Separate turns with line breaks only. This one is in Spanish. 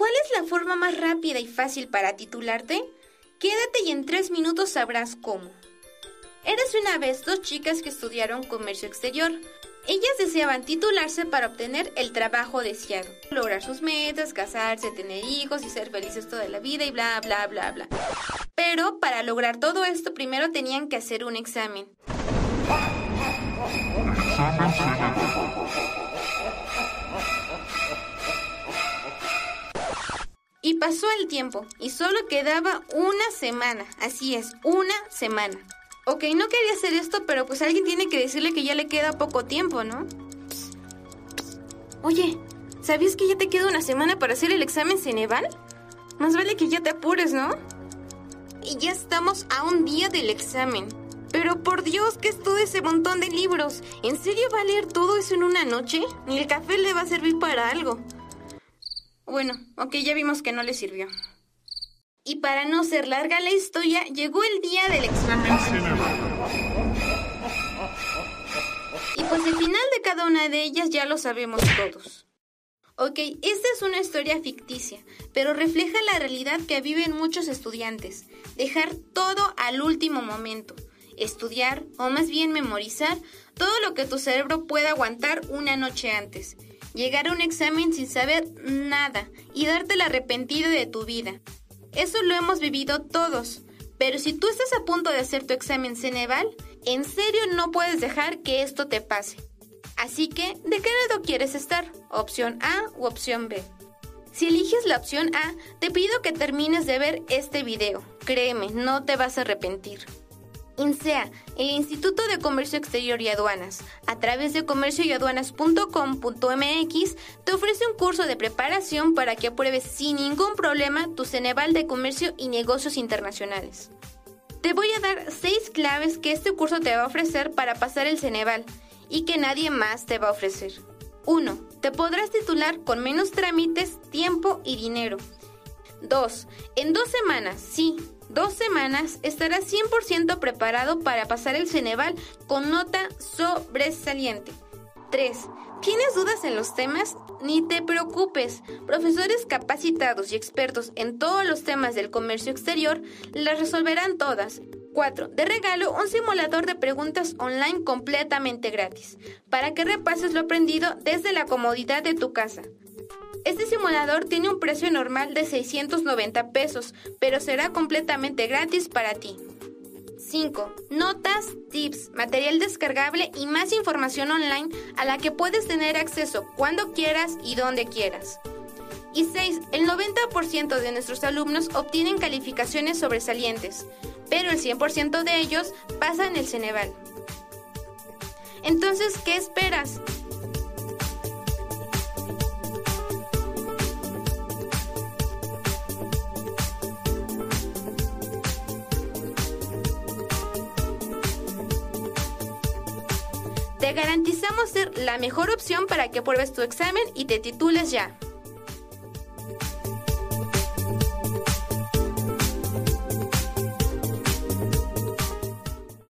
¿Cuál es la forma más rápida y fácil para titularte? Quédate y en tres minutos sabrás cómo. Eres una vez dos chicas que estudiaron comercio exterior. Ellas deseaban titularse para obtener el trabajo deseado, lograr sus metas, casarse, tener hijos y ser felices toda la vida y bla, bla, bla, bla. Pero para lograr todo esto primero tenían que hacer un examen. Y pasó el tiempo y solo quedaba una semana, así es, una semana. Ok, no quería hacer esto, pero pues alguien tiene que decirle que ya le queda poco tiempo, ¿no? Oye, ¿sabías que ya te queda una semana para hacer el examen Ceneval? Más vale que ya te apures, ¿no? Y ya estamos a un día del examen. Pero por Dios, ¿qué es todo ese montón de libros? ¿En serio va a leer todo eso en una noche? Ni el café le va a servir para algo. Bueno, ok, ya vimos que no le sirvió. Y para no ser larga la historia, llegó el día del examen. Y pues el final de cada una de ellas ya lo sabemos todos. Ok, esta es una historia ficticia, pero refleja la realidad que viven muchos estudiantes. Dejar todo al último momento. Estudiar, o más bien memorizar, todo lo que tu cerebro pueda aguantar una noche antes. Llegar a un examen sin saber nada y darte el arrepentido de tu vida. Eso lo hemos vivido todos. Pero si tú estás a punto de hacer tu examen Ceneval, en serio no puedes dejar que esto te pase. Así que, ¿de qué lado quieres estar? ¿Opción A u opción B? Si eliges la opción A, te pido que termines de ver este video. Créeme, no te vas a arrepentir. INSEA, el Instituto de Comercio Exterior y Aduanas, a través de comercioyaduanas.com.mx, te ofrece un curso de preparación para que apruebes sin ningún problema tu Ceneval de Comercio y Negocios Internacionales. Te voy a dar seis claves que este curso te va a ofrecer para pasar el Ceneval y que nadie más te va a ofrecer. 1. Te podrás titular con menos trámites, tiempo y dinero. 2. En dos semanas, sí, dos semanas estarás 100% preparado para pasar el Ceneval con nota sobresaliente. 3. ¿Tienes dudas en los temas? Ni te preocupes. Profesores capacitados y expertos en todos los temas del comercio exterior las resolverán todas. 4. De regalo, un simulador de preguntas online completamente gratis, para que repases lo aprendido desde la comodidad de tu casa. Este simulador tiene un precio normal de 690 pesos, pero será completamente gratis para ti. 5. Notas, tips, material descargable y más información online a la que puedes tener acceso cuando quieras y donde quieras. Y 6. El 90% de nuestros alumnos obtienen calificaciones sobresalientes, pero el 100% de ellos pasan el Ceneval. Entonces, ¿qué esperas? Te garantizamos ser la mejor opción para que pruebes tu examen y te titules ya.